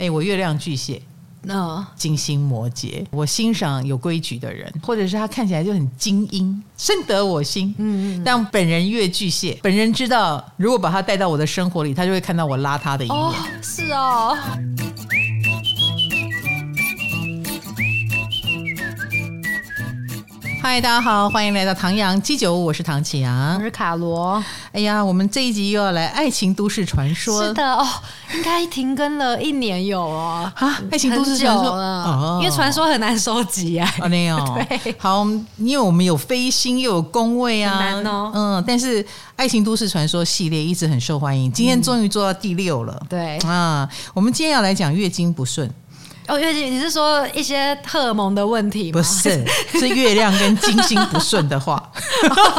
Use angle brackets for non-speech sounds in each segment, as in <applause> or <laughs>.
哎，我月亮巨蟹。那金星摩羯，我欣赏有规矩的人，或者是他看起来就很精英，深得我心。嗯，嗯，但本人月巨蟹，本人知道，如果把他带到我的生活里，他就会看到我邋遢的一面。哦，是哦。嗨，大家好，欢迎来到唐阳鸡酒屋，我是唐启阳，我是卡罗。哎呀，我们这一集又要来《爱情都市传说》。是的哦，应该停更了一年有哦。啊，《爱情都市传说》因为传说很难收集啊。哦，没有。<laughs> 对，好，因为我们有飞星又有宫位啊，很难哦。嗯，但是《爱情都市传说》系列一直很受欢迎，今天终于做到第六了。嗯、对啊，我们今天要来讲月经不顺。哦，月经，你是说一些荷尔蒙的问题吗？不是，<laughs> 是月亮跟金星不顺的话。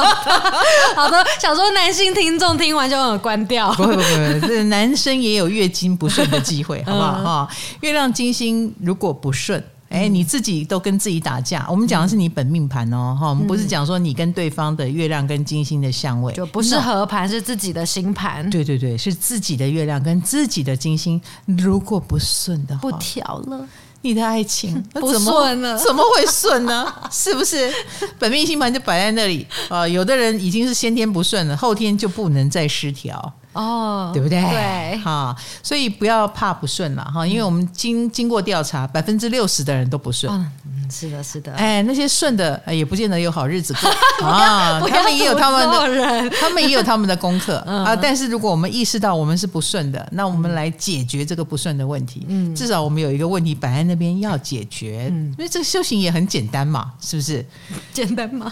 <laughs> 好的，想说男性听众听完就很关掉。不会不会，这男生也有月经不顺的机会，<laughs> 好不好？哈、嗯，月亮金星如果不顺。哎，你自己都跟自己打架。我们讲的是你本命盘哦，哈、嗯，我们不是讲说你跟对方的月亮跟金星的相位，就不是合盘，是自己的星盘。对对对，是自己的月亮跟自己的金星，如果不顺的话，不调了，你的爱情 <laughs> 不顺了，<laughs> 怎么会顺呢？是不是 <laughs> 本命星盘就摆在那里啊？有的人已经是先天不顺了，后天就不能再失调。哦，oh, 对不对？对，哈，所以不要怕不顺了哈，因为我们经经过调查，百分之六十的人都不顺。嗯，是的，是的。哎，那些顺的也不见得有好日子过 <laughs> 啊。他们也有他们的，<laughs> 他们也有他们的功课、<laughs> 嗯、啊。但是如果我们意识到我们是不顺的，那我们来解决这个不顺的问题。嗯，至少我们有一个问题摆在那边要解决。嗯，因为这个修行也很简单嘛，是不是？简单吗？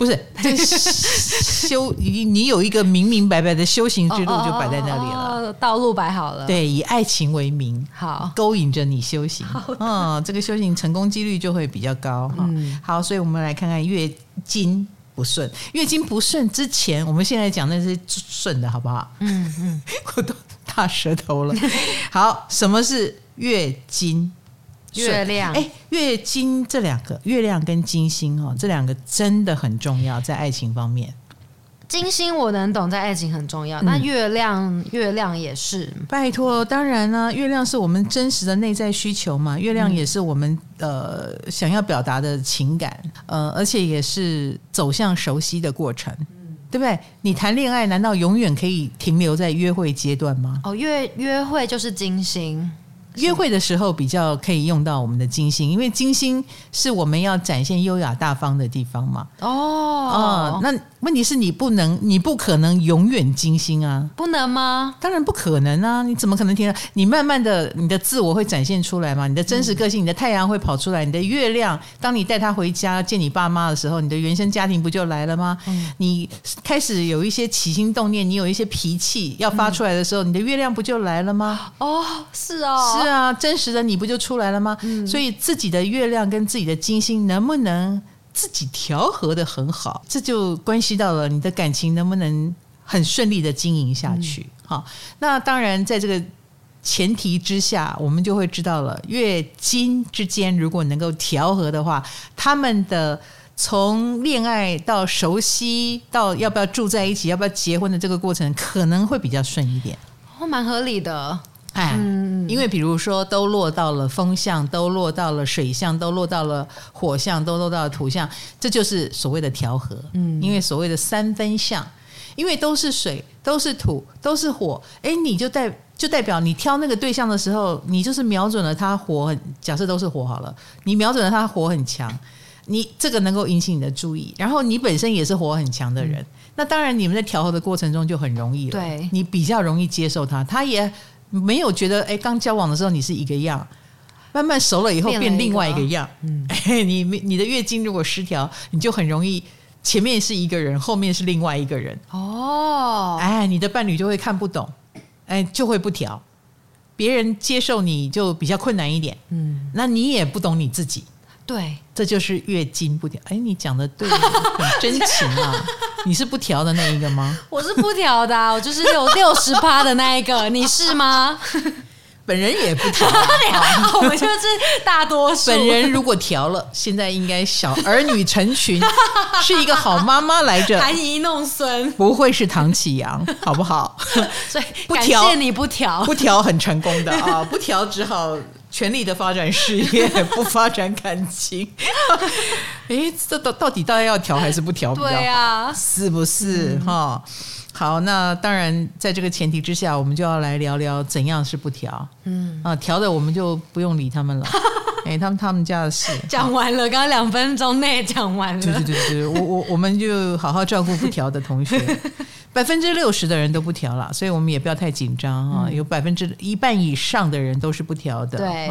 不是，<laughs> 这修你你有一个明明白白的修行之路就摆在那里了，哦哦哦、道路摆好了。对，以爱情为名，好勾引着你修行。嗯，这个修行成功几率就会比较高哈。嗯、好，所以我们来看看月经不顺，月经不顺之前，我们现在讲那是顺的好不好？嗯嗯，我都大舌头了。好，什么是月经？月亮，哎，月经这两个，月亮跟金星哦，这两个真的很重要，在爱情方面。金星我能懂，在爱情很重要。那月亮，嗯、月亮也是。拜托，当然呢，月亮是我们真实的内在需求嘛。月亮也是我们、嗯、呃想要表达的情感，呃，而且也是走向熟悉的过程，嗯、对不对？你谈恋爱难道永远可以停留在约会阶段吗？哦，约约会就是金星。约会的时候比较可以用到我们的金星，因为金星是我们要展现优雅大方的地方嘛。哦，啊那问题是你不能，你不可能永远金星啊，不能吗？当然不可能啊！你怎么可能停？你慢慢的，你的自我会展现出来嘛？你的真实个性，嗯、你的太阳会跑出来，你的月亮，当你带他回家见你爸妈的时候，你的原生家庭不就来了吗？嗯、你开始有一些起心动念，你有一些脾气要发出来的时候，嗯、你的月亮不就来了吗？哦，是哦。是啊，真实的你不就出来了吗？嗯、所以自己的月亮跟自己的金星能不能自己调和的很好，这就关系到了你的感情能不能很顺利的经营下去。好、嗯，那当然在这个前提之下，我们就会知道了，月金之间如果能够调和的话，他们的从恋爱到熟悉到要不要住在一起，要不要结婚的这个过程，可能会比较顺一点。哦，蛮合理的。哎，因为比如说，都落到了风象，都落到了水象，都落到了火象，都落到了土象，这就是所谓的调和。嗯，因为所谓的三分相，因为都是水，都是土，都是火，哎，你就代就代表你挑那个对象的时候，你就是瞄准了他火很，假设都是火好了，你瞄准了他火很强，你这个能够引起你的注意，然后你本身也是火很强的人，嗯、那当然你们在调和的过程中就很容易了，对，你比较容易接受他，他也。没有觉得哎，刚交往的时候你是一个样，慢慢熟了以后变另外一个样。个嗯，<laughs> 你你的月经如果失调，你就很容易前面是一个人，后面是另外一个人。哦，哎，你的伴侣就会看不懂，哎，就会不调，别人接受你就比较困难一点。嗯，那你也不懂你自己。对，这就是月经不调。哎，你讲的对，很真情啊！<laughs> 你是不调的那一个吗？我是不调的，啊，我就是六六十趴的那一个。你是吗？本人也不调，<laughs> 我们就是大多数。本人如果调了，现在应该小儿女成群，<laughs> 是一个好妈妈来着，含饴弄孙，不会是唐启阳，好不好？所以不调，感谢你不调，不调很成功的啊，不调只好全力的发展事业，不发展感情。<laughs> 哎，这到到底大家要调还是不调？对啊，是不是哈？嗯好，那当然，在这个前提之下，我们就要来聊聊怎样是不调。嗯啊，调的我们就不用理他们了，<laughs> 哎，他们他们家的事。讲完了，刚刚两分钟内讲完了。对对对对，我我我们就好好照顾不调的同学。<laughs> 百分之六十的人都不调了，所以我们也不要太紧张啊。有百分之一半以上的人都是不调的。对，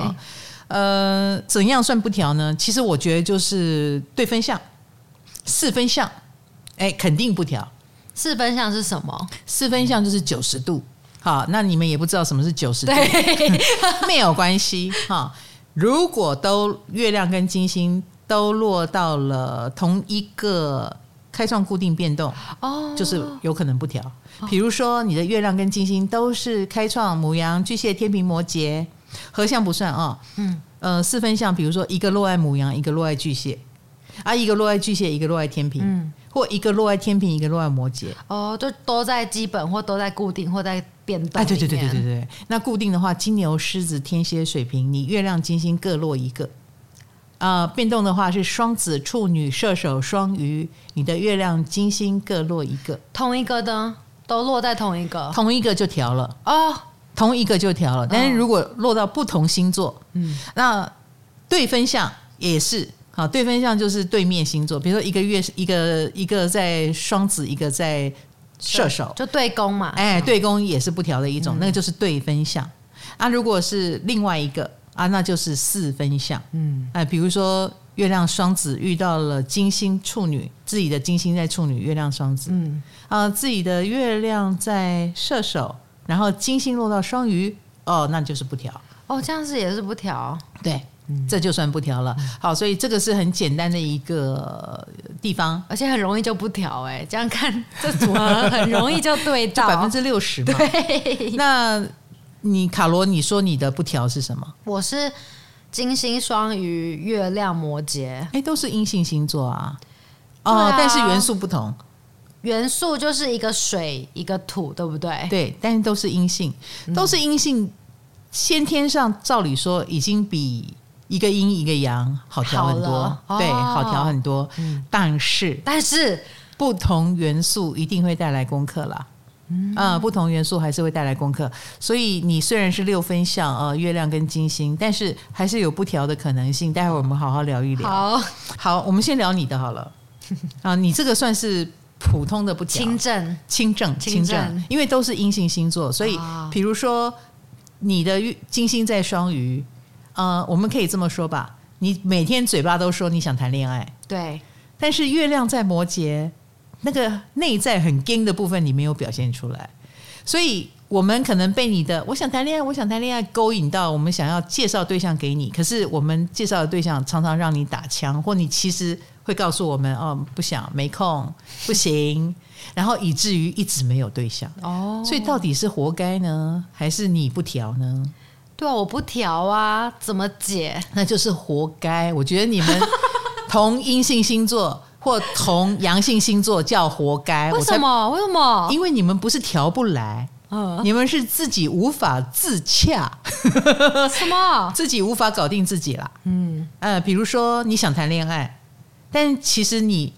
呃，怎样算不调呢？其实我觉得就是对分项、四分项，哎，肯定不调。四分项是什么？四分项就是九十度。好，那你们也不知道什么是九十度，没有关系哈。如果都月亮跟金星都落到了同一个开创固定变动，哦，就是有可能不调。比如说你的月亮跟金星都是开创母羊、巨蟹、天平、摩羯，合相不算啊。嗯，呃，四分相，比如说一个落在母羊，一个落在巨蟹，啊，一个落在巨蟹，一个落在天平。嗯或一个落在天平，一个落在摩羯。哦，就都在基本，或都在固定，或在变动。哎，对对对对对对。那固定的话，金牛、狮子、天蝎、水瓶，你月亮、金星各落一个。啊、呃，变动的话是双子、处女、射手、双鱼，你的月亮、金星各落一个。同一个的都落在同一个，同一个就调了哦，同一个就调了。但是如果落到不同星座，嗯，那对分项也是。啊，对分项就是对面星座，比如说一个月一个一个在双子，一个在射手，就对宫嘛。哎，对宫也是不调的一种，嗯、那个就是对分相。啊，如果是另外一个啊，那就是四分相。嗯，哎，比如说月亮双子遇到了金星处女，自己的金星在处女，月亮双子。嗯，啊，自己的月亮在射手，然后金星落到双鱼，哦，那就是不调。哦，这样子也是不调。对。这就算不调了，好，所以这个是很简单的一个地方，而且很容易就不调哎，这样看这组合很容易就对到 <laughs> 百分之六十嘛。对，那你卡罗，你说你的不调是什么？我是金星双鱼，月亮摩羯，哎，都是阴性星座啊。哦，啊、但是元素不同，元素就是一个水，一个土，对不对？对，但是都是阴性，都是阴性，嗯、先天上照理说已经比。一个阴一个阳，好调很多，哦、对，好调很多。嗯、但是，但是不同元素一定会带来功课啦。嗯，啊，不同元素还是会带来功课。所以你虽然是六分相啊，月亮跟金星，但是还是有不调的可能性。待会儿我们好好聊一聊。好，好，我们先聊你的好了。<laughs> 啊，你这个算是普通的不调，轻正，轻正，轻正，因为都是阴性星座，所以比如说你的金星在双鱼。呃，我们可以这么说吧，你每天嘴巴都说你想谈恋爱，对，但是月亮在摩羯，那个内在很硬的部分你没有表现出来，所以我们可能被你的我想谈恋爱，我想谈恋爱勾引到，我们想要介绍对象给你，可是我们介绍的对象常常让你打枪，或你其实会告诉我们哦，不想，没空，不行，然后以至于一直没有对象哦，所以到底是活该呢，还是你不调呢？对啊，我不调啊，怎么解？那就是活该。我觉得你们同阴性星座或同阳性星座叫活该。为什么？为什么？因为你们不是调不来，嗯，你们是自己无法自洽。<laughs> 什么？<laughs> 自己无法搞定自己啦。嗯，呃，比如说你想谈恋爱，但其实你。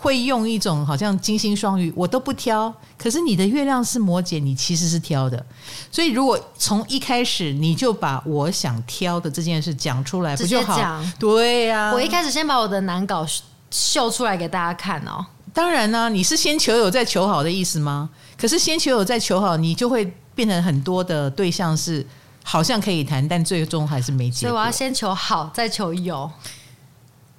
会用一种好像金星双鱼，我都不挑。可是你的月亮是摩羯，你其实是挑的。所以如果从一开始你就把我想挑的这件事讲出来，不就好？对呀、啊，我一开始先把我的难搞秀出来给大家看哦。当然呢、啊，你是先求有再求好的意思吗？可是先求有再求好，你就会变成很多的对象是好像可以谈，但最终还是没结果。所以我要先求好，再求有。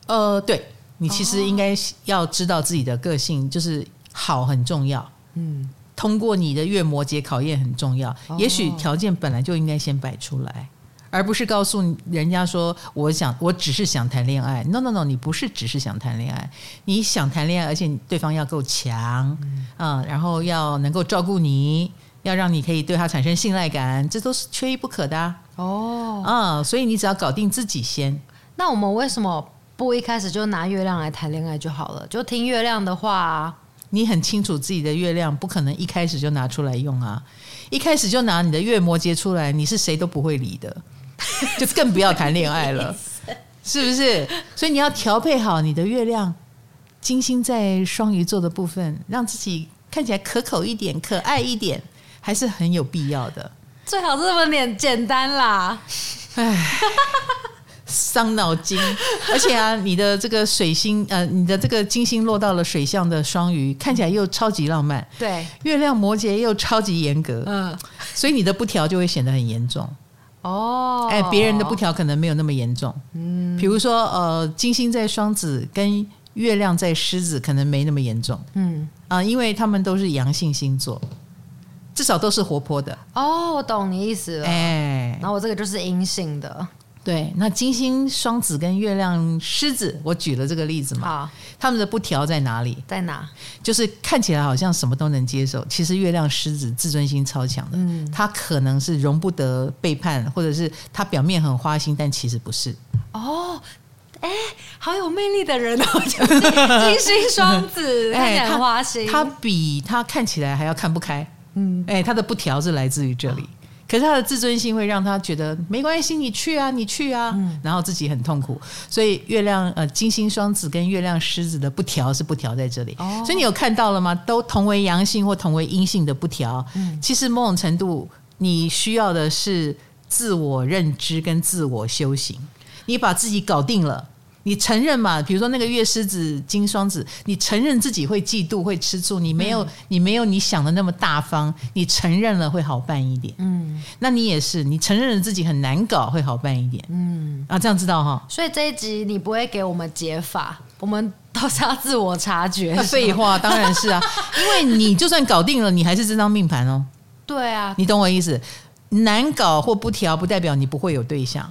呃，对。你其实应该要知道自己的个性，就是好很重要。嗯，通过你的月摩羯考验很重要。也许条件本来就应该先摆出来，而不是告诉人家说我想我只是想谈恋爱。No No No，你不是只是想谈恋爱，你想谈恋爱，而且对方要够强啊，然后要能够照顾你，要让你可以对他产生信赖感，这都是缺一不可的啊。哦，啊，所以你只要搞定自己先。那我们为什么不一开始就拿月亮来谈恋爱就好了？就听月亮的话，你很清楚自己的月亮，不可能一开始就拿出来用啊。一开始就拿你的月摩羯出来，你是谁都不会理的，<laughs> 就更不要谈恋爱了，<laughs> 是不是？所以你要调配好你的月亮，金星在双鱼座的部分，让自己看起来可口一点、可爱一点，还是很有必要的。最好这么点简单啦，唉，伤脑筋。<laughs> 而且啊，你的这个水星，呃，你的这个金星落到了水象的双鱼，看起来又超级浪漫。对，月亮摩羯又超级严格。嗯，所以你的不调就会显得很严重。哦，哎，别人的不调可能没有那么严重。嗯，比如说，呃，金星在双子跟月亮在狮子，可能没那么严重。嗯，啊，因为他们都是阳性星座。至少都是活泼的哦，我懂你意思了。哎，然后我这个就是阴性的。对，那金星双子跟月亮狮子，我举了这个例子嘛。他们的不调在哪里？在哪？就是看起来好像什么都能接受，其实月亮狮子自尊心超强的。嗯，他可能是容不得背叛，或者是他表面很花心，但其实不是。哦，哎，好有魅力的人哦，就 <laughs> 是金星双子，看起来很花心，他比他看起来还要看不开。嗯，哎，他的不调是来自于这里，可是他的自尊心会让他觉得没关系，你去啊，你去啊，嗯、然后自己很痛苦。所以月亮呃，金星双子跟月亮狮子的不调是不调在这里。哦，所以你有看到了吗？都同为阳性或同为阴性的不调，嗯，其实某种程度你需要的是自我认知跟自我修行，你把自己搞定了。你承认嘛？比如说那个月狮子金双子，你承认自己会嫉妒、会吃醋，你没有，嗯、你没有你想的那么大方，你承认了会好办一点。嗯，那你也是，你承认了自己很难搞，会好办一点。嗯，啊，这样知道哈。所以这一集你不会给我们解法，<laughs> 我们都是要自我察觉。废话，当然是啊，<laughs> 因为你就算搞定了，你还是这张命盘哦。对啊，你懂我意思？难搞或不调，不代表你不会有对象。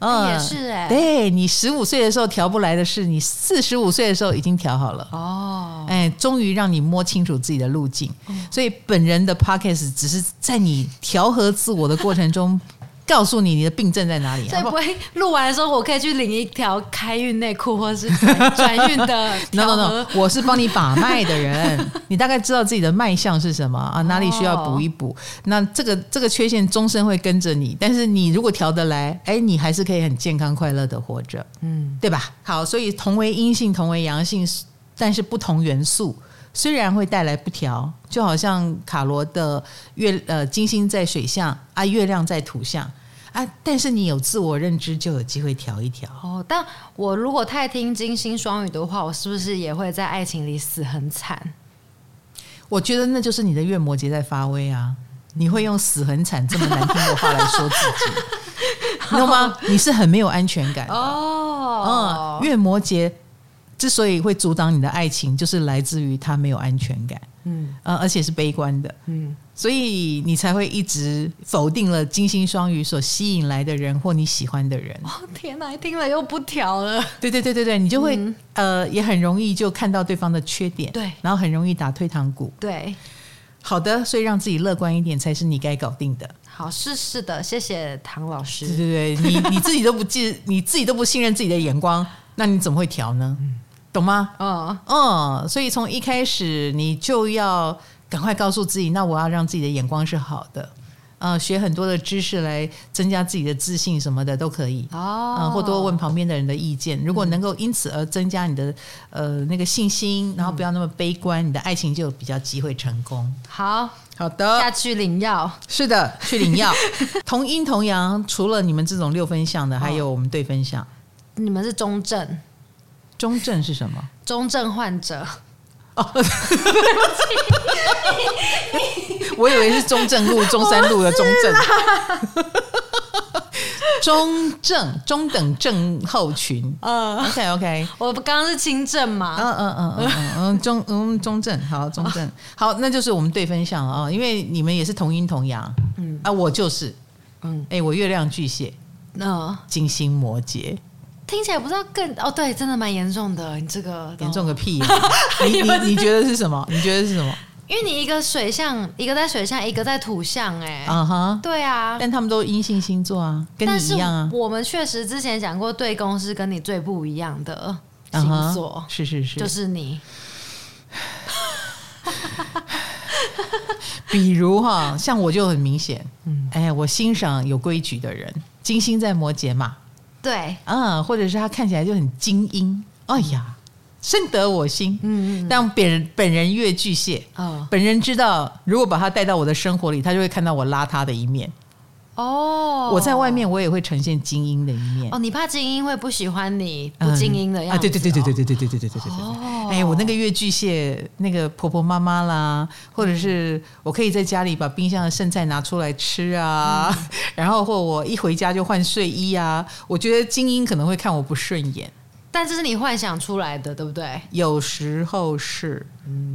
嗯，也是哎、欸，对，你十五岁的时候调不来的事，你四十五岁的时候已经调好了哦。哎，终于让你摸清楚自己的路径，嗯、所以本人的 Podcast 只是在你调和自我的过程中。告诉你你的病症在哪里？所以不会录完的时候，我可以去领一条开运内裤，或者是转运的。<laughs> no no no，我是帮你把脉的人，<laughs> 你大概知道自己的脉象是什么啊？哪里需要补一补？那这个这个缺陷终身会跟着你，但是你如果调得来，哎，你还是可以很健康快乐的活着，嗯，对吧？好，所以同为阴性，同为阳性，但是不同元素。虽然会带来不调，就好像卡罗的月呃金星在水象啊，月亮在土象啊，但是你有自我认知，就有机会调一调哦。但我如果太听金星双语的话，我是不是也会在爱情里死很惨？我觉得那就是你的月摩羯在发威啊！你会用死很惨这么难听的话来说自己，<laughs> 你懂吗？你是很没有安全感的哦。嗯，月摩羯。之所以会阻挡你的爱情，就是来自于他没有安全感，嗯，呃，而且是悲观的，嗯，所以你才会一直否定了金星双鱼所吸引来的人或你喜欢的人。哦，天哪，听了又不调了。对对对对对，你就会、嗯、呃，也很容易就看到对方的缺点，对，然后很容易打退堂鼓。对，好的，所以让自己乐观一点才是你该搞定的。好，是是的，谢谢唐老师。对对对，你你自己都不记，你自己都不信任自己的眼光，那你怎么会调呢？嗯懂吗？嗯嗯，所以从一开始你就要赶快告诉自己，那我要让自己的眼光是好的，嗯，学很多的知识来增加自己的自信什么的都可以。哦，嗯，或多问旁边的人的意见，如果能够因此而增加你的呃那个信心，然后不要那么悲观，你的爱情就比较机会成功。好。好的，下去领药，是的，去领药。同阴同阳，除了你们这种六分相的，还有我们对分相，你们是中正。中症是什么？中症患者。哦，<laughs> 我以为是中正路、中山路的中正。中正中等症候群，嗯，OK OK，我刚刚是轻症嘛，嗯嗯嗯嗯嗯，中嗯中正好中正。好，那就是我们对分项啊，因为你们也是同音同阳，嗯。啊，我就是，嗯，哎，我月亮巨蟹，那金星摩羯。听起来不知道更哦，对，真的蛮严重的。你这个严重个屁！<laughs> 你你你觉得是什么？你觉得是什么？因为你一个水象，一个在水象，一个在土象，哎，啊哈，对啊，但他们都阴性星座啊，跟你一样啊。我们确实之前讲过，对宫是跟你最不一样的星座，是是是，就是你。<laughs> 比如哈，像我就很明显，嗯，哎，我欣赏有规矩的人，金星在摩羯嘛，对，嗯，或者是他看起来就很精英，哎呀。深得我心，嗯，但本人本人越巨蟹，哦，本人知道，如果把他带到我的生活里，他就会看到我邋遢的一面。哦，我在外面我也会呈现精英的一面。哦，你怕精英会不喜欢你不精英的样子？啊，对对对对对对对对对对对对对。哦，哎，我那个月巨蟹，那个婆婆妈妈啦，或者是我可以在家里把冰箱的剩菜拿出来吃啊，嗯，<laughs> 然后或我一回家就换睡衣啊，我觉得精英可能会看我不顺眼。但这是你幻想出来的，对不对？有时候是，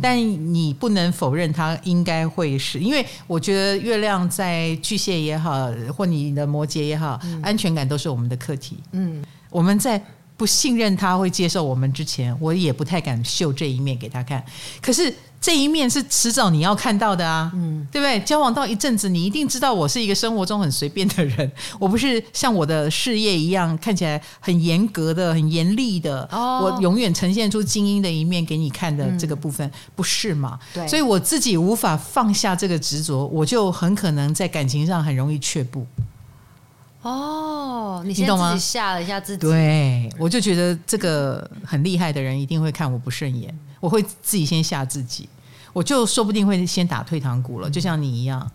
但你不能否认它应该会是，因为我觉得月亮在巨蟹也好，或你的摩羯也好，嗯、安全感都是我们的课题。嗯，我们在不信任他会接受我们之前，我也不太敢秀这一面给他看。可是。这一面是迟早你要看到的啊，嗯，对不对？交往到一阵子，你一定知道我是一个生活中很随便的人，<laughs> 我不是像我的事业一样看起来很严格的、很严厉的。哦，我永远呈现出精英的一面给你看的这个部分，不是吗？对，所以我自己无法放下这个执着，我就很可能在感情上很容易却步。哦，你先自己吓了一下自己。对，我就觉得这个很厉害的人一定会看我不顺眼。我会自己先吓自己，我就说不定会先打退堂鼓了，就像你一样，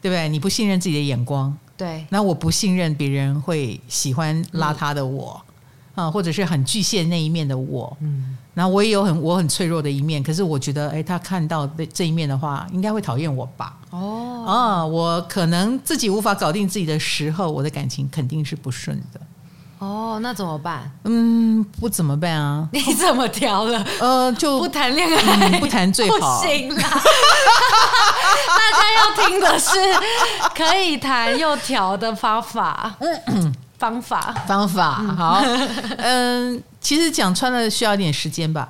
对不对？你不信任自己的眼光，对，那我不信任别人会喜欢邋遢的我，啊，或者是很巨蟹那一面的我，嗯，然后我也有很我很脆弱的一面，可是我觉得，哎，他看到这一面的话，应该会讨厌我吧？哦，啊，我可能自己无法搞定自己的时候，我的感情肯定是不顺的。哦，那怎么办？嗯，不怎么办啊？<laughs> 你怎么调了？呃，就不谈恋爱，嗯，不谈最好。不行啦！<laughs> 大家要听的是可以谈又调的方法。嗯，方法，方法。好，嗯，其实讲穿了需要一点时间吧。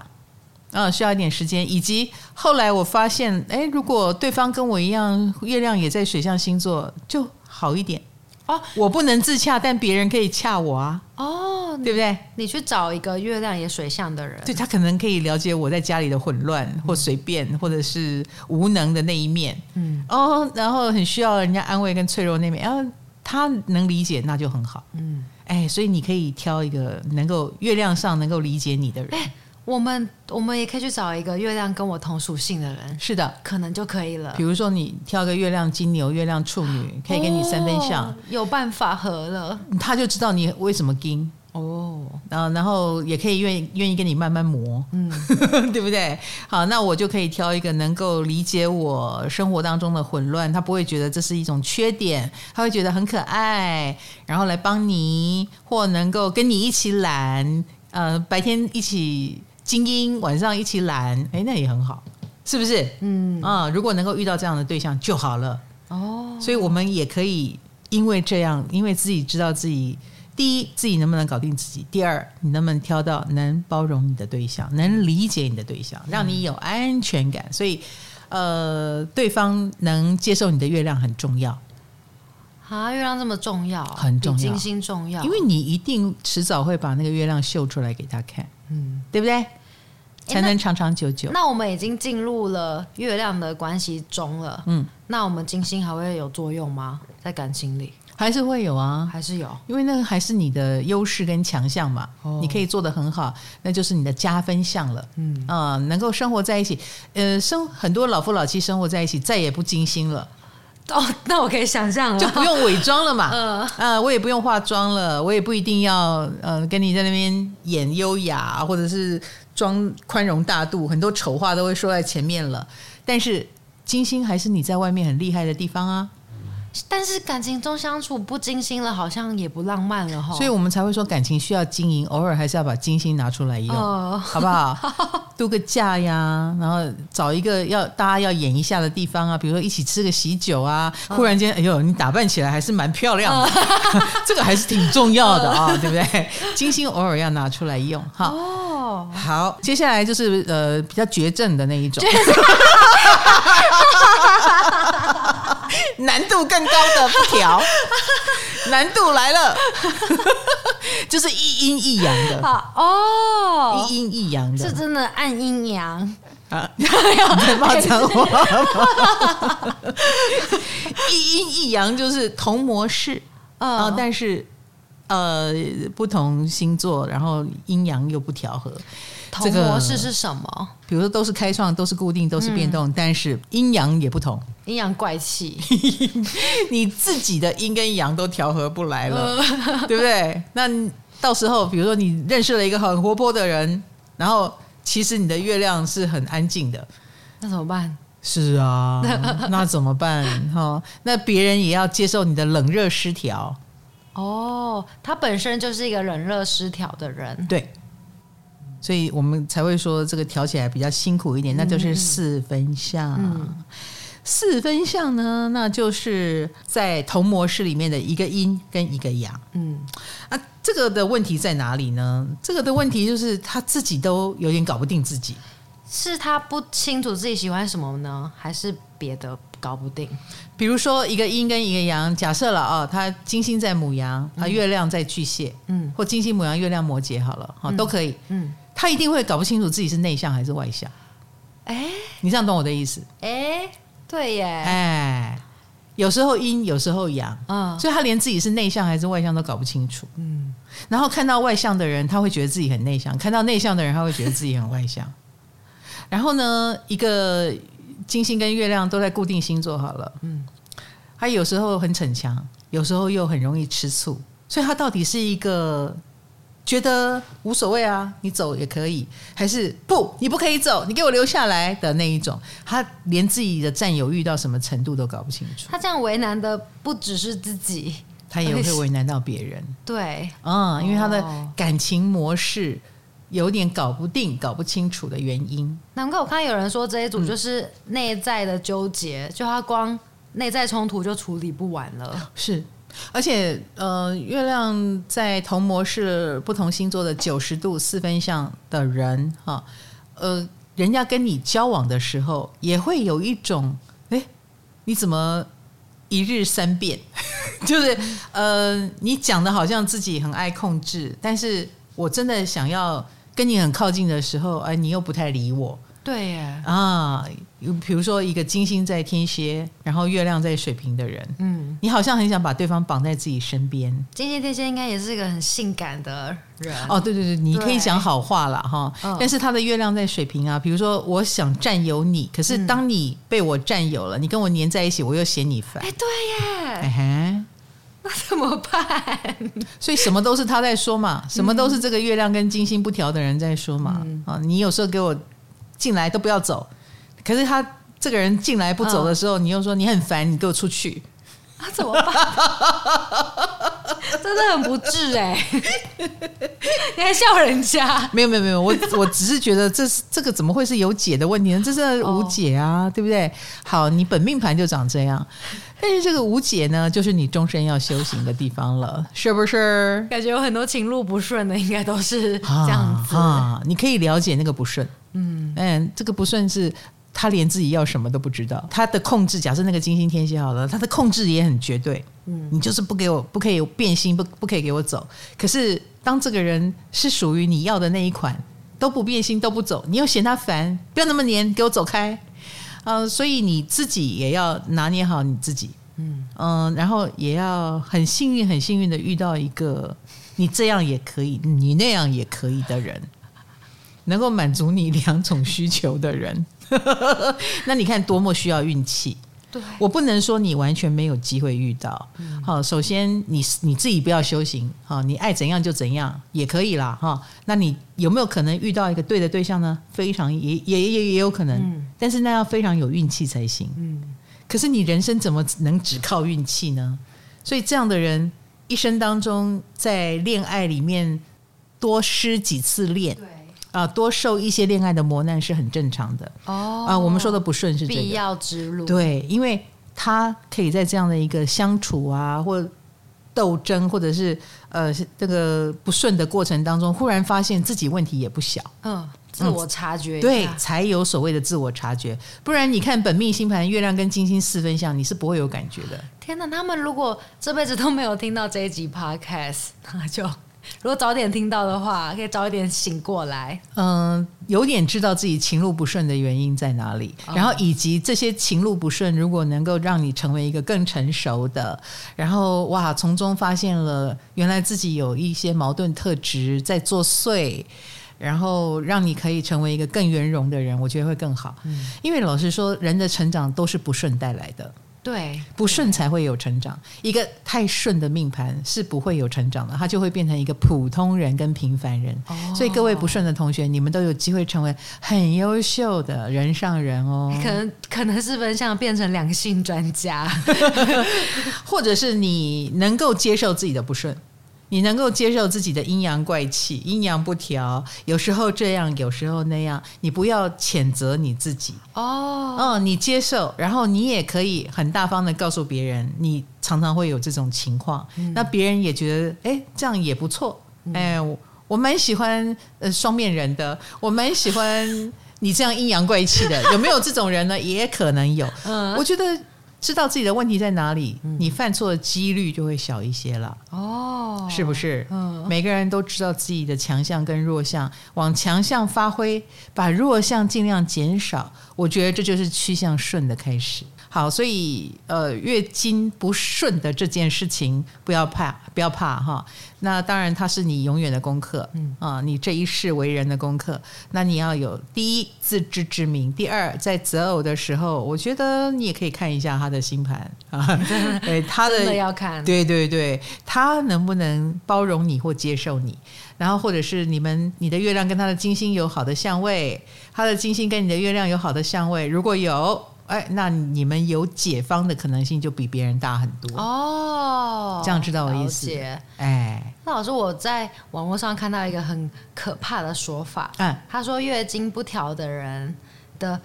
嗯，需要一点时间，以及后来我发现，哎，如果对方跟我一样，月亮也在水象星座，就好一点。哦，我不能自洽，但别人可以洽我啊！哦，对不对？你去找一个月亮也水象的人，对，他可能可以了解我在家里的混乱或随便，或者是无能的那一面。嗯，哦，然后很需要人家安慰跟脆弱那面，然后他能理解，那就很好。嗯，哎，所以你可以挑一个能够月亮上能够理解你的人。我们我们也可以去找一个月亮跟我同属性的人，是的，可能就可以了。比如说，你挑个月亮金牛、月亮处女，可以跟你三分像，哦、有办法合了，他就知道你为什么金哦。然后，然后也可以愿意愿意跟你慢慢磨，嗯，<laughs> 对不对？好，那我就可以挑一个能够理解我生活当中的混乱，他不会觉得这是一种缺点，他会觉得很可爱，然后来帮你，或能够跟你一起懒，呃，白天一起。精英晚上一起懒，哎，那也很好，是不是？嗯啊，如果能够遇到这样的对象就好了。哦，所以我们也可以因为这样，因为自己知道自己第一自己能不能搞定自己，第二你能不能挑到能包容你的对象，能理解你的对象，让你有安全感。所以，呃，对方能接受你的月亮很重要。啊，月亮这么重要，很重要，金星重要，因为你一定迟早会把那个月亮秀出来给他看。嗯，对不对？才能长长久久。那，那我们已经进入了月亮的关系中了。嗯，那我们金星还会有作用吗？在感情里还是会有啊，还是有，因为那个还是你的优势跟强项嘛。哦，你可以做得很好，那就是你的加分项了。嗯啊，呃，能够生活在一起，呃，生很多老夫老妻生活在一起，再也不金星了。哦，那我可以想象了，就不用伪装了嘛。<laughs> 嗯，呃，我也不用化妆了，我也不一定要呃跟你在那边演优雅，或者是装宽容大度，很多丑话都会说在前面了。但是金星还是你在外面很厉害的地方啊。但是感情中相处不精心了，好像也不浪漫了哈。所以我们才会说感情需要经营，偶尔还是要把精心拿出来用，呃、好不好？<laughs> 度个假呀，然后找一个要大家要演一下的地方啊，比如说一起吃个喜酒啊。忽然间，哎呦，你打扮起来还是蛮漂亮的，呃、<laughs> 这个还是挺重要的啊，对不对？精心偶尔要拿出来用，哈。哦，好，接下来就是呃比较绝症的那一种。难度更高的不调，<laughs> 难度来了，<laughs> 就是一阴一阳的。哦，一阴一阳的，是真的按阴阳。啊！<laughs> 在骂脏话，一阴一阳就是同模式。啊，嗯、但是呃不同星座，然后阴阳又不调和。同模式是什么？比如说都是开创，都是固定，都是变动，嗯、但是阴阳也不同，阴阳怪气，<laughs> 你自己的阴跟阳都调和不来了，呃、<laughs> 对不对？那到时候，比如说你认识了一个很活泼的人，然后其实你的月亮是很安静的，那怎么办？是啊，<laughs> 那怎么办？哈，那别人也要接受你的冷热失调。哦，他本身就是一个冷热失调的人，对。所以我们才会说这个调起来比较辛苦一点，那就是四分相。嗯、四分相呢，那就是在同模式里面的一个阴跟一个阳。嗯，啊，这个的问题在哪里呢？这个的问题就是他自己都有点搞不定自己，是他不清楚自己喜欢什么呢，还是别的搞不定？比如说一个阴跟一个阳，假设了啊，他金星在母羊，他月亮在巨蟹，嗯，或金星母羊月亮摩羯，好了，好都可以，嗯。嗯他一定会搞不清楚自己是内向还是外向，哎，你这样懂我的意思？哎，对耶，哎，有时候阴，有时候阳，嗯，所以他连自己是内向还是外向都搞不清楚，嗯，然后看到外向的人，他会觉得自己很内向；看到内向的人，他会觉得自己很外向。然后呢，一个金星跟月亮都在固定星座，好了，嗯，他有时候很逞强，有时候又很容易吃醋，所以他到底是一个？觉得无所谓啊，你走也可以，还是不，你不可以走，你给我留下来的那一种，他连自己的占有欲到什么程度都搞不清楚。他这样为难的不只是自己，他也会为难到别人。对，嗯，因为他的感情模式有点搞不定、搞不清楚的原因。难怪我看有人说这一组就是内在的纠结，嗯、就他光内在冲突就处理不完了。是。而且，呃，月亮在同模式、不同星座的九十度四分相的人，哈，呃，人家跟你交往的时候，也会有一种，哎，你怎么一日三变？<laughs> 就是，呃，你讲的好像自己很爱控制，但是我真的想要跟你很靠近的时候，哎，你又不太理我。对呀，啊，比如说一个金星在天蝎，然后月亮在水瓶的人，嗯，你好像很想把对方绑在自己身边。金星天蝎应该也是一个很性感的人哦，对对对，你可以讲好话了哈。对但是他的月亮在水瓶啊，比如说我想占有你，可是当你被我占有了，你跟我粘在一起，我又嫌你烦。哎，对耶，哎那怎么办？所以什么都是他在说嘛，什么都是这个月亮跟金星不调的人在说嘛。啊、嗯，你有时候给我。进来都不要走，可是他这个人进来不走的时候，嗯、你又说你很烦，你给我出去，那、啊、怎么办？<laughs> 真的很不智哎、欸！<laughs> 你还笑人家？没有没有没有，我我只是觉得这是这个怎么会是有解的问题呢？这是无解啊，哦、对不对？好，你本命盘就长这样，但是这个无解呢，就是你终身要修行的地方了，是不是？感觉有很多情路不顺的，应该都是这样子啊，啊。你可以了解那个不顺。嗯嗯，这个不顺是他连自己要什么都不知道，他的控制，假设那个金星天蝎好了，他的控制也很绝对。嗯，你就是不给我，不可以有变心，不不可以给我走。可是当这个人是属于你要的那一款，都不变心，都不走，你又嫌他烦，不要那么黏，给我走开。嗯、呃，所以你自己也要拿捏好你自己。嗯嗯、呃，然后也要很幸运，很幸运的遇到一个你这样也可以，你那样也可以的人。<laughs> 能够满足你两种需求的人，<laughs> 那你看多么需要运气。对，我不能说你完全没有机会遇到。好，首先你你自己不要修行，好，你爱怎样就怎样也可以啦，哈。那你有没有可能遇到一个对的对象呢？非常也也也也有可能，但是那要非常有运气才行。嗯，可是你人生怎么能只靠运气呢？所以这样的人一生当中在恋爱里面多失几次恋，对啊，多受一些恋爱的磨难是很正常的哦。啊，我们说的不顺是这个必要之路，对，因为他可以在这样的一个相处啊，或斗争，或者是呃这个不顺的过程当中，忽然发现自己问题也不小，嗯。自我察觉、嗯，对，才有所谓的自我察觉。不然，你看本命星盘，月亮跟金星四分相，你是不会有感觉的。天哪，他们如果这辈子都没有听到这一集 Podcast，那就 <laughs> 如果早点听到的话，可以早一点醒过来。嗯，有点知道自己情路不顺的原因在哪里，哦、然后以及这些情路不顺，如果能够让你成为一个更成熟的，然后哇，从中发现了原来自己有一些矛盾特质在作祟。然后让你可以成为一个更圆融的人，我觉得会更好。嗯，因为老实说，人的成长都是不顺带来的。对，不顺才会有成长。一个太顺的命盘是不会有成长的，他就会变成一个普通人跟平凡人。哦，所以各位不顺的同学，你们都有机会成为很优秀的人上人哦。可能可能是分像变成两性专家，<laughs> 或者是你能够接受自己的不顺。你能够接受自己的阴阳怪气、阴阳不调，有时候这样，有时候那样，你不要谴责你自己哦。哦，你接受，然后你也可以很大方的告诉别人，你常常会有这种情况，嗯、那别人也觉得，哎，这样也不错。哎，我我蛮喜欢呃双面人的，我蛮喜欢你这样阴阳怪气的，有没有这种人呢？也可能有。嗯，我觉得。知道自己的问题在哪里，你犯错的几率就会小一些了。哦，是不是？嗯，每个人都知道自己的强项跟弱项，往强项发挥，把弱项尽量减少。我觉得这就是趋向顺的开始。好，所以呃，月经不顺的这件事情不要怕，不要怕哈。那当然，它是你永远的功课，嗯啊，你这一世为人的功课。那你要有第一自知之明，第二在择偶的时候，我觉得你也可以看一下他的星盘啊，<laughs> 对他的，的要看，对对对，他能不能包容你或接受你，然后或者是你们你的月亮跟他的金星有好的相位，他的金星跟你的月亮有好的相位，如果有。哎，那你们有解方的可能性就比别人大很多哦。这样知道我意思？哎，那老师，我在网络上看到一个很可怕的说法，嗯，他说月经不调的人的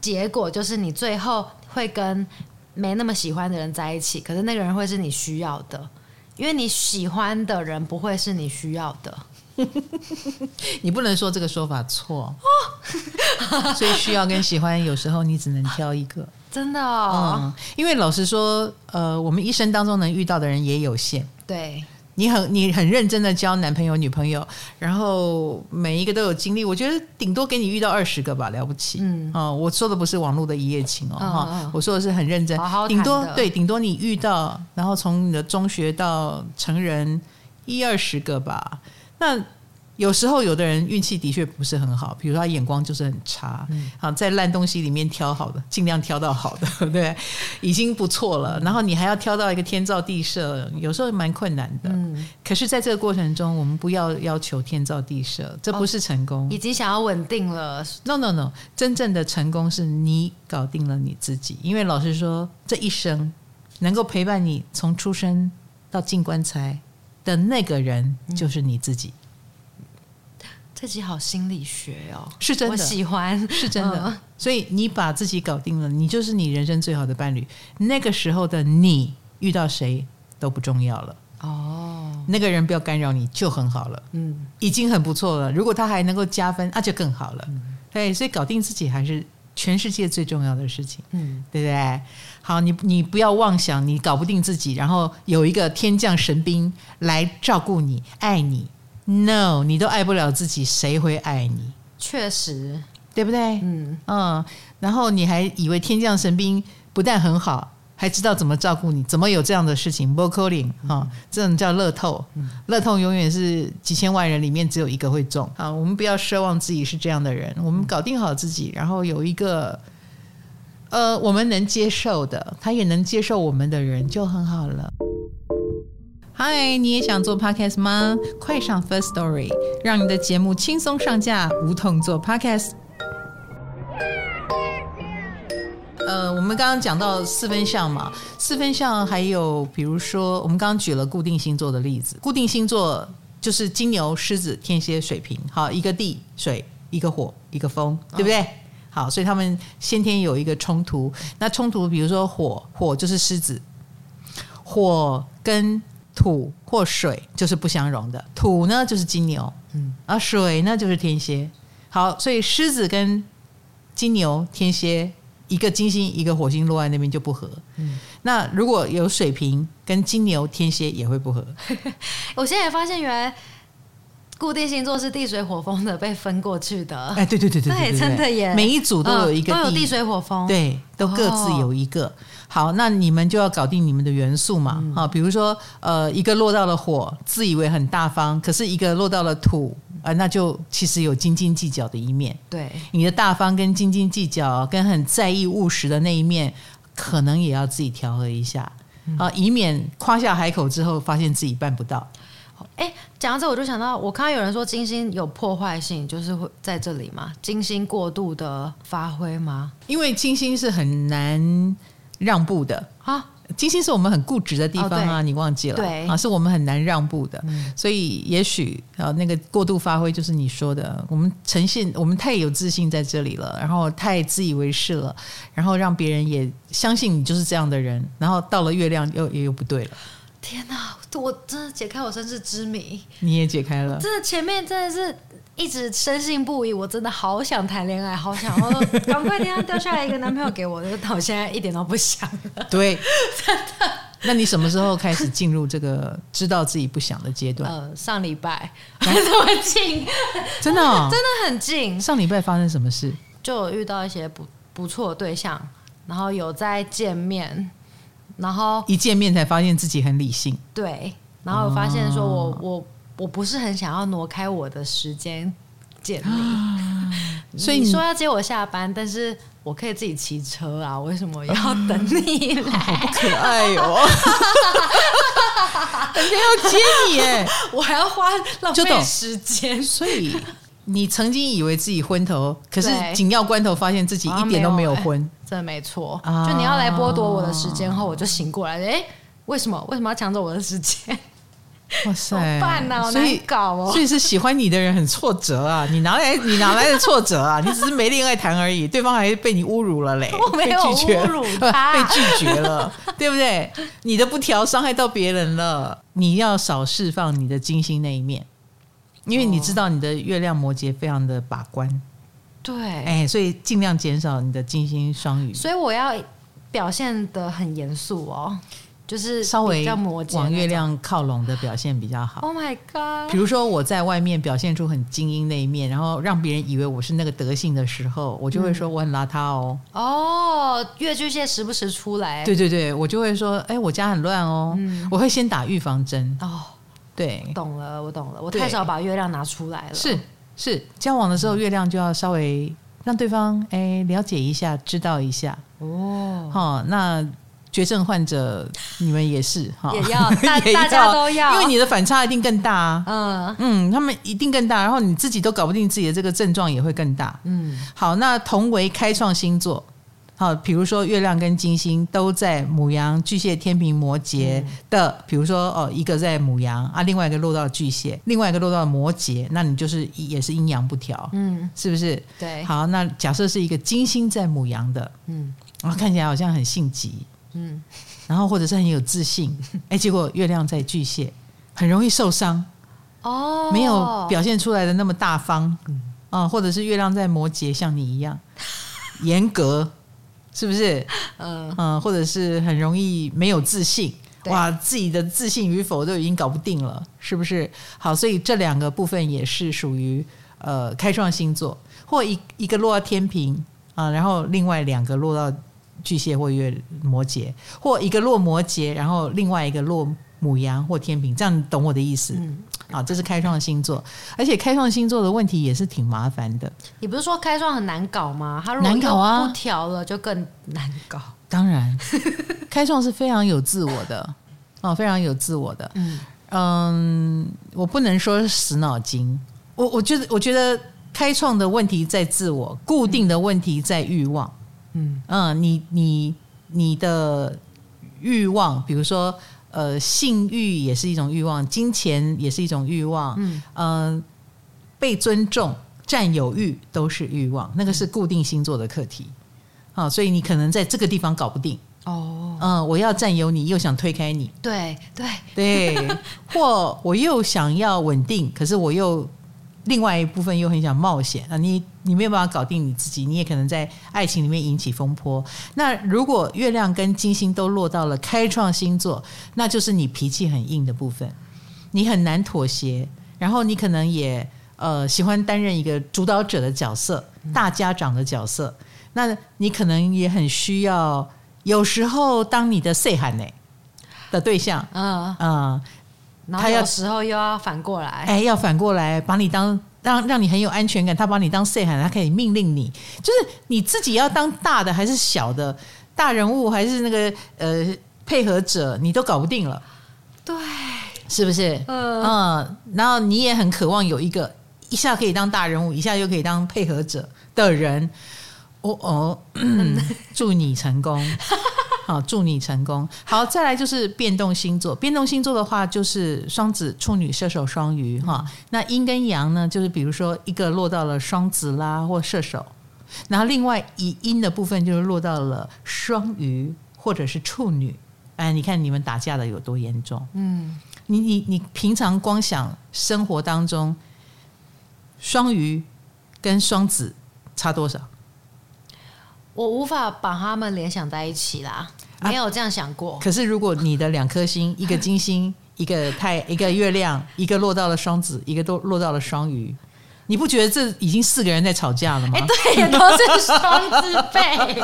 结果就是你最后会跟没那么喜欢的人在一起，可是那个人会是你需要的，因为你喜欢的人不会是你需要的。<laughs> 你不能说这个说法错，哦、<laughs> 所以需要跟喜欢有时候你只能挑一个，真的哦。嗯，因为老实说，呃，我们一生当中能遇到的人也有限。对，你很你很认真的交男朋友女朋友，然后每一个都有经历，我觉得顶多给你遇到二十个吧，了不起。嗯，哦，我说的不是网络的一夜情哦，哈、嗯嗯，我说的是很认真，顶多对，顶多你遇到，然后从你的中学到成人一二十个吧。那有时候有的人运气的确不是很好，比如说他眼光就是很差，好、嗯、在烂东西里面挑好的，尽量挑到好的，<laughs> 对？已经不错了。然后你还要挑到一个天造地设，有时候蛮困难的。嗯，可是在这个过程中，我们不要要求天造地设，这不是成功。哦、已经想要稳定了？No No No，真正的成功是你搞定了你自己。因为老实说，这一生能够陪伴你从出生到进棺材的那个人就是你自己。自己好心理学哦，是真的，我喜欢，是真的。所以你把自己搞定了，你就是你人生最好的伴侣。那个时候的你遇到谁都不重要了哦，那个人不要干扰你就很好了，嗯，已经很不错了。如果他还能够加分，那就更好了。对，所以搞定自己还是全世界最重要的事情，嗯，对不对？好，你你不要妄想你搞不定自己，然后有一个天降神兵来照顾你、爱你。No，你都爱不了自己，谁会爱你？确实，对不对？嗯嗯，然后你还以为天降神兵不但很好，还知道怎么照顾你？怎么有这样的事情？不可能哈，这种叫乐透，乐透永远是几千万人里面只有一个会中。好，我们不要奢望自己是这样的人，我们搞定好自己，然后有一个。呃，我们能接受的，他也能接受我们的人就很好了。嗨，你也想做 Podcast 吗？快上 First Story，让你的节目轻松上架，无痛做 Podcast。呃，我们刚刚讲到四分相嘛，四分相还有比如说，我们刚刚举了固定星座的例子，固定星座就是金牛、狮子、天蝎、水瓶，好，一个地水，一个火，一个风，对不对？好，所以他们先天有一个冲突。那冲突，比如说火，火就是狮子，火跟土或水就是不相容的，土呢就是金牛，嗯，而水呢就是天蝎。好，所以狮子跟金牛、天蝎。一个金星，一个火星落在那边就不合。嗯，那如果有水瓶跟金牛、天蝎也会不合。<laughs> 我现在也发现，原来固定星座是地水火风的被分过去的。哎，对对对对对，真的耶！每一组都有一个都有地水火风，对，都各自有一个。哦、好，那你们就要搞定你们的元素嘛。好、嗯，比如说，呃，一个落到了火，自以为很大方，可是一个落到了土。啊，那就其实有斤斤计较的一面。对，你的大方跟斤斤计较，跟很在意务实的那一面，可能也要自己调和一下啊，嗯、以免夸下海口之后，发现自己办不到。哎，讲到这，我就想到，我看到有人说金星有破坏性，就是会在这里吗？金星过度的发挥吗？因为金星是很难让步的啊。金星是我们很固执的地方啊，哦、你忘记了？对啊，是我们很难让步的，嗯、所以也许啊，那个过度发挥就是你说的，我们呈现我们太有自信在这里了，然后太自以为是了，然后让别人也相信你就是这样的人，然后到了月亮又也又不对了。天哪，我真的解开我身世之谜，你也解开了，真的前面真的是。一直深信不疑，我真的好想谈恋爱，好想，我赶快天上掉下来一个男朋友给我，但我现在一点都不想了。对，<laughs> 真的。那你什么时候开始进入这个知道自己不想的阶段？呃，上礼拜还 <laughs> 这么近，真的、哦，真的很近。上礼拜发生什么事？就有遇到一些不不错的对象，然后有在见面，然后一见面才发现自己很理性。对，然后我发现说我、哦、我。我不是很想要挪开我的时间见你，<laughs> 所以你说要接我下班，但是我可以自己骑车啊，<laughs> 为什么要等你来？<laughs> 好不可爱哦！人家要接你哎，我还要花浪费时间。所以你曾经以为自己昏头，可是紧要关头发现自己一点都没有昏，真的没错。就你要来剥夺我的时间后，我就醒过来。哎，为什么？为什么要抢走我的时间？哇塞！所以搞哦，所以是喜欢你的人很挫折啊！你哪来 <laughs> 你哪来的挫折啊？你只是没恋爱谈而已，对方还被你侮辱了嘞！<laughs> 我没有侮辱他，<laughs> 被拒绝了，对不对？你的不调伤害到别人了，你要少释放你的精心那一面，因为你知道你的月亮摩羯非常的把关，对，哎，所以尽量减少你的金星双鱼。所以我要表现的很严肃哦。就是稍微往月亮靠拢的表现比较好。Oh my god！比如说我在外面表现出很精英那一面，然后让别人以为我是那个德性的时候，我就会说我很邋遢哦。哦，月巨蟹时不时出来。对对对，我就会说，哎，我家很乱哦。我会先打预防针。哦，对，懂了，我懂了，我太少把月亮拿出来了。是是，交往的时候月亮就要稍微让对方哎了解一下，知道一下。哦，好，那。绝症患者，你们也是哈，也要 <laughs> 大大家都要，因为你的反差一定更大啊。嗯嗯，他们一定更大，然后你自己都搞不定自己的这个症状也会更大。嗯，好，那同为开创星座，好，比如说月亮跟金星都在母羊、巨蟹、天平、摩羯的，比如说哦，一个在母羊啊，另外一个落到巨蟹，另外一个落到摩羯，那你就是也是阴阳不调，嗯，是不是？对。好，那假设是一个金星在母羊的，嗯，然后看起来好像很性急。嗯，然后或者是很有自信，哎，结果月亮在巨蟹，很容易受伤哦，没有表现出来的那么大方，啊，或者是月亮在摩羯，像你一样严格，是不是？嗯嗯，或者是很容易没有自信，哇，自己的自信与否都已经搞不定了，是不是？好，所以这两个部分也是属于呃开创星座，或一一个落到天平啊，然后另外两个落到。巨蟹或月摩羯，或一个落摩羯，然后另外一个落牡羊或天平，这样懂我的意思？嗯，啊，这是开创星座，而且开创星座的问题也是挺麻烦的。你不是说开创很难搞吗？他如果不调了就更难搞。当然，<laughs> 开创是非常有自我的，哦，非常有自我的。嗯嗯，我不能说是死脑筋，我我觉得我觉得开创的问题在自我，固定的问题在欲望。嗯嗯，你你你的欲望，比如说呃，性欲也是一种欲望，金钱也是一种欲望，嗯、呃，被尊重、占有欲都是欲望，那个是固定星座的课题。啊，所以你可能在这个地方搞不定。哦，嗯，我要占有你，又想推开你，对对对，或我又想要稳定，可是我又另外一部分又很想冒险啊！你你没有办法搞定你自己，你也可能在爱情里面引起风波。那如果月亮跟金星都落到了开创星座，那就是你脾气很硬的部分，你很难妥协，然后你可能也呃喜欢担任一个主导者的角色，大家长的角色，那你可能也很需要。有时候当你的细汉呢的对象，嗯嗯，他有时候又要反过来，哎，要反过来把你当让让你很有安全感，他把你当谁喊，他可以命令你，就是你自己要当大的还是小的，大人物还是那个呃配合者，你都搞不定了，对，是不是？嗯嗯，然后你也很渴望有一个一下可以当大人物，一下又可以当配合者的人。哦哦，<laughs> 祝你成功，好，祝你成功。好，再来就是变动星座。变动星座的话，就是双子、处女、射手、双鱼哈。那阴跟阳呢，就是比如说一个落到了双子啦或射手，然后另外以阴的部分就是落到了双鱼或者是处女。哎，你看你们打架的有多严重？嗯，你你你平常光想生活当中，双鱼跟双子差多少？我无法把他们联想在一起啦，没有这样想过。啊、可是如果你的两颗星，一个金星，一个太，一个月亮，一个落到了双子，一个都落到了双鱼，你不觉得这已经四个人在吵架了吗？<laughs> 哎、欸，对，都是双字辈，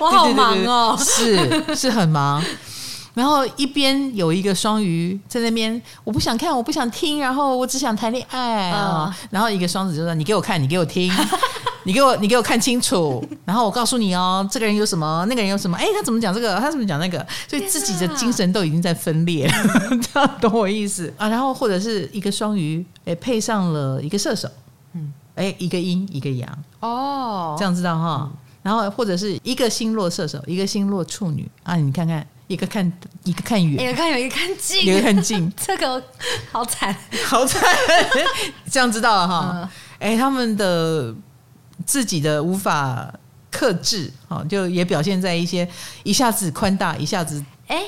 我好忙哦，<laughs> 是是很忙。然后一边有一个双鱼在那边，我不想看，我不想听，然后我只想谈恋爱啊。嗯、然后一个双子就说：“你给我看，你给我听。” <laughs> 你给我，你给我看清楚，<laughs> 然后我告诉你哦，这个人有什么，那个人有什么，哎，他怎么讲这个，他怎么讲那个，所以自己的精神都已经在分裂了，这样 <laughs> 懂我意思？啊？然后或者是一个双鱼，哎，配上了一个射手，嗯，哎，一个阴一个阳，哦，这样知道哈？然后或者是一个星落射手，一个星落处女。啊，你看看，一个看一个看远，一个看远，一个看近，一个看近，<laughs> 这个好惨，好惨，这样知道了哈？哎，他们的。自己的无法克制，就也表现在一些一下子宽大，一下子哎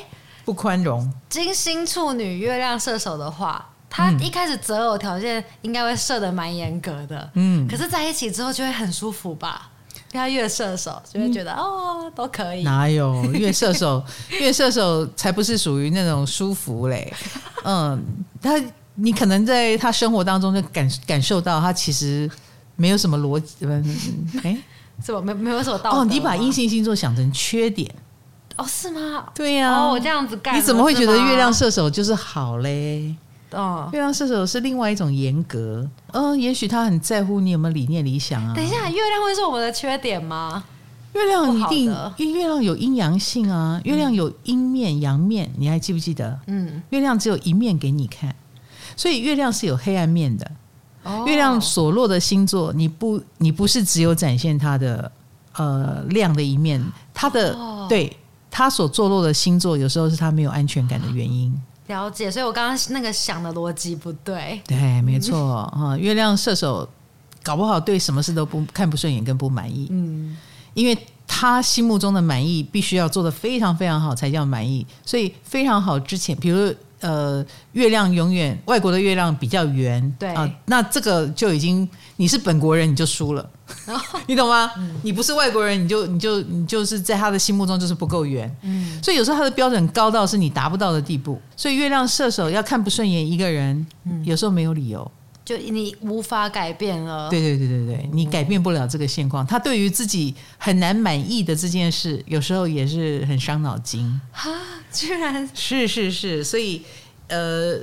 不宽容。欸、金星处女、月亮射手的话，他一开始择偶条件应该会设的蛮严格的，嗯，可是在一起之后就会很舒服吧？他越射手就会觉得、嗯、哦都可以。哪有 <laughs> 越射手？月射手才不是属于那种舒服嘞。<laughs> 嗯，他你可能在他生活当中就感感受到他其实。没有什么逻辑，<laughs> 哎，怎么？没没有什么道理。哦，你把阴性星座想成缺点，哦，是吗？对呀、啊，哦，我这样子干，你怎么会觉得月亮射手就是好嘞？哦，月亮射手是另外一种严格，嗯、哦，也许他很在乎你有没有理念理想啊。等一下，月亮会是我们的缺点吗？月亮一定，因为月亮有阴阳性啊，月亮有阴面阳面，你还记不记得？嗯，月亮只有一面给你看，所以月亮是有黑暗面的。月亮所落的星座，你不，你不是只有展现它的呃亮的一面，它的对它所坐落的星座，有时候是它没有安全感的原因。了解，所以我刚刚那个想的逻辑不对。对，没错啊，月亮射手搞不好对什么事都不看不顺眼跟不满意。嗯，因为他心目中的满意必须要做的非常非常好才叫满意，所以非常好之前，比如。呃，月亮永远外国的月亮比较圆，对。啊，那这个就已经你是本国人你就输了，哦、<laughs> 你懂吗？嗯、你不是外国人，你就你就你就是在他的心目中就是不够圆，嗯，所以有时候他的标准高到是你达不到的地步，所以月亮射手要看不顺眼一个人，嗯、有时候没有理由，就你无法改变了，对对对对对，你改变不了这个现况，他对于自己很难满意的这件事，有时候也是很伤脑筋居然是是是，所以呃，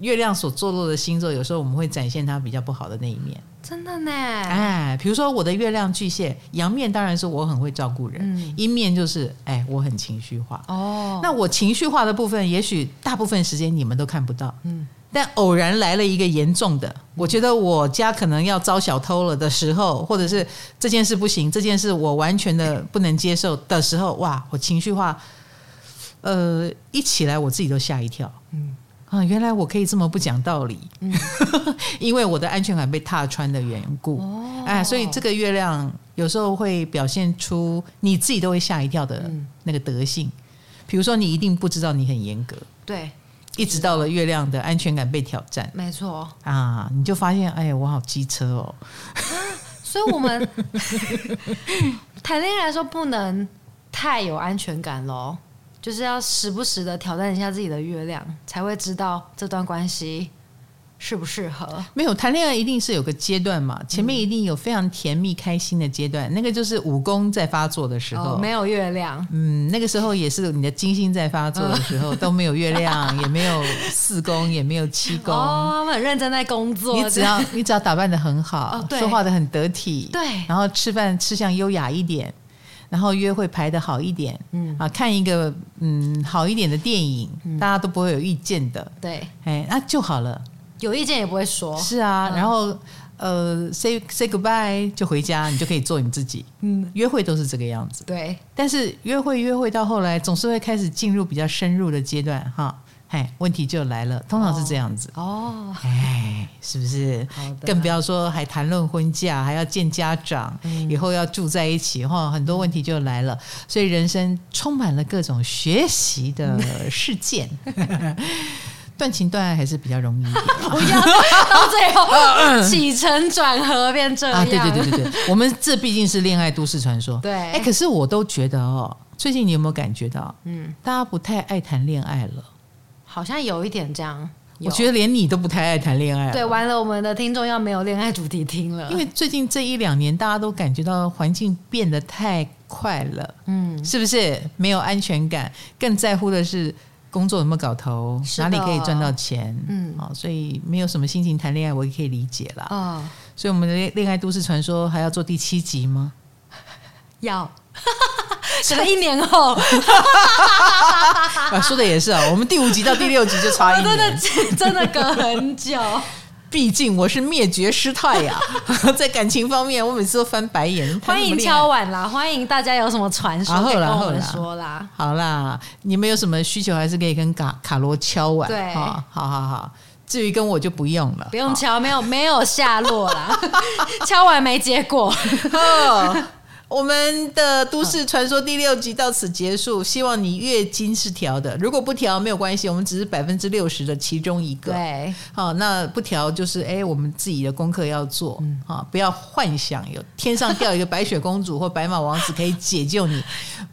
月亮所坐落的星座，有时候我们会展现它比较不好的那一面。真的呢？哎，比如说我的月亮巨蟹，阳面当然是我很会照顾人，嗯、阴面就是哎，我很情绪化。哦，那我情绪化的部分，也许大部分时间你们都看不到。嗯，但偶然来了一个严重的，我觉得我家可能要遭小偷了的时候，或者是这件事不行，这件事我完全的不能接受的时候，哇，我情绪化，呃，一起来我自己都吓一跳，嗯。啊，原来我可以这么不讲道理，嗯、<laughs> 因为我的安全感被踏穿的缘故，哦、哎，所以这个月亮有时候会表现出你自己都会吓一跳的那个德性，比如说你一定不知道你很严格，对。一直到了月亮的安全感被挑战，没错啊，你就发现，哎呀，我好机车哦。啊、<laughs> 所以，我们谈恋爱来说不能太有安全感喽，就是要时不时的挑战一下自己的月亮，才会知道这段关系。适不适合？没有谈恋爱一定是有个阶段嘛，前面一定有非常甜蜜开心的阶段，嗯、那个就是五宫在发作的时候，哦、没有月亮。嗯，那个时候也是你的金星在发作的时候，嗯、都没有月亮，也没有四宫，<laughs> 也没有七宫。哦，他们很认真在工作。你只要你只要打扮的很好，<laughs> 哦、说话的很得体，对，然后吃饭吃相优雅一点，然后约会排的好一点，嗯啊，看一个嗯好一点的电影，嗯、大家都不会有意见的，对，哎，那就好了。有意见也不会说，是啊，然后呃，say say goodbye 就回家，你就可以做你自己。嗯，约会都是这个样子。对，但是约会约会到后来，总是会开始进入比较深入的阶段，哈，哎，问题就来了，通常是这样子。哦，哎，是不是？更不要说还谈论婚嫁，还要见家长，嗯、以后要住在一起，哈，很多问题就来了。所以人生充满了各种学习的事件。<laughs> 断情断爱还是比较容易一点，<laughs> 不要到最后起承转合变这样啊！对对对对对，我们这毕竟是恋爱都市传说。对，哎，可是我都觉得哦，最近你有没有感觉到，嗯，大家不太爱谈恋爱了？好像有一点这样。我觉得连你都不太爱谈恋爱了。对，完了，我们的听众要没有恋爱主题听了。因为最近这一两年，大家都感觉到环境变得太快了，嗯，是不是？没有安全感，更在乎的是。工作有没有搞头？哪里可以赚到钱？嗯，好，所以没有什么心情谈恋爱，我也可以理解啦。哦，所以我们的恋爱都市传说还要做第七集吗？<laughs> 要，<laughs> 可能一年后。<laughs> 啊，说的也是啊，我们第五集到第六集就差一年，真的真的隔很久。毕竟我是灭绝师太呀，<laughs> 在感情方面，我每次都翻白眼。<laughs> 欢迎敲碗啦！欢迎大家有什么传说可以跟我们说啦。好啦，你们有什么需求，还是可以跟卡卡罗敲碗。对，好好好。至于跟我就不用了，不用敲，没有没有下落啦。<laughs> 敲完没结果。我们的都市传说第六集到此结束，希望你月经是调的，如果不调没有关系，我们只是百分之六十的其中一个。对，好，那不调就是哎，我们自己的功课要做，嗯，不要幻想有天上掉一个白雪公主或白马王子可以解救你，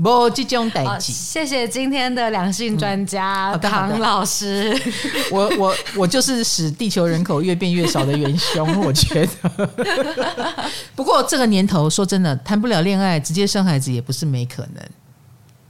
不这种代志。谢谢今天的两性专家唐老师，我我我就是使地球人口越变越少的元凶，我觉得。<laughs> 不过这个年头，说真的，谈不了。恋爱直接生孩子也不是没可能，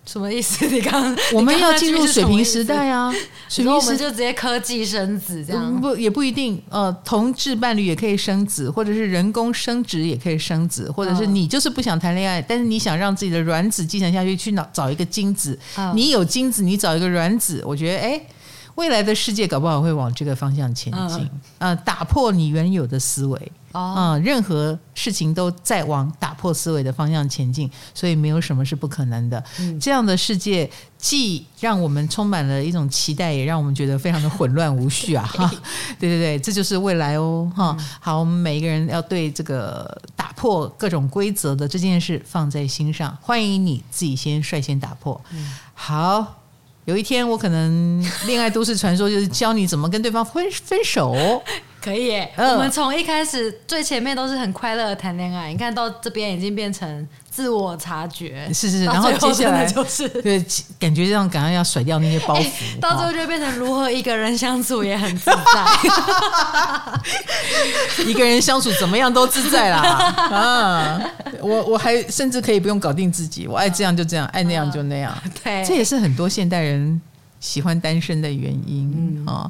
什么意思？你刚 <laughs> 我们要进入水平时代啊，水瓶时代我们就直接科技生子这样，不也不一定。呃，同志伴侣也可以生子，或者是人工生殖也可以生子，或者是你就是不想谈恋爱，但是你想让自己的卵子继承下去，去找找一个精子。你有精子，你找一个卵子，我觉得哎，未来的世界搞不好会往这个方向前进，呃，打破你原有的思维。啊、任何事情都在往打破思维的方向前进，所以没有什么是不可能的。嗯、这样的世界既让我们充满了一种期待，也让我们觉得非常的混乱无序啊！<laughs> 哈，对对对，这就是未来哦！哈，好，我们每一个人要对这个打破各种规则的这件事放在心上。欢迎你自己先率先打破。嗯、好。有一天，我可能恋爱都市传说就是教你怎么跟对方分分手，可以。嗯、我们从一开始最前面都是很快乐的谈恋爱，你看到这边已经变成自我察觉，是是是，然后接下来就是对，感觉这样，赶快要甩掉那些包袱，欸、到最后就变成如何一个人相处也很自在，<laughs> 一个人相处怎么样都自在啦啊！我我还甚至可以不用搞定自己，我爱这样就这样，爱那样就那样。对，这也是很多现代人喜欢单身的原因啊。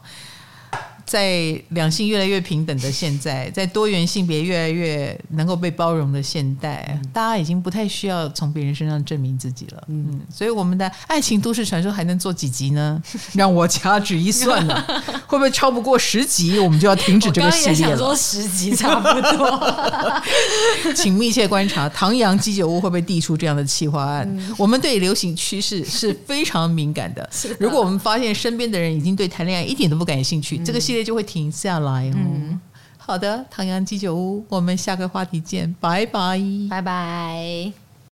在两性越来越平等的现在，在多元性别越来越能够被包容的现代，嗯、大家已经不太需要从别人身上证明自己了。嗯，所以我们的爱情都市传说还能做几集呢？<laughs> 让我掐指一算呢，会不会超不过十集？我们就要停止这个系列了。说十集差不多，<laughs> 请密切观察唐阳鸡酒屋会不会递出这样的企划案。嗯、我们对流行趋势是非常敏感的。<laughs> 的如果我们发现身边的人已经对谈恋爱一点都不感兴趣，嗯、这个系列就会停下来哦。嗯、好的，唐阳鸡酒屋，我们下个话题见，拜拜，拜拜。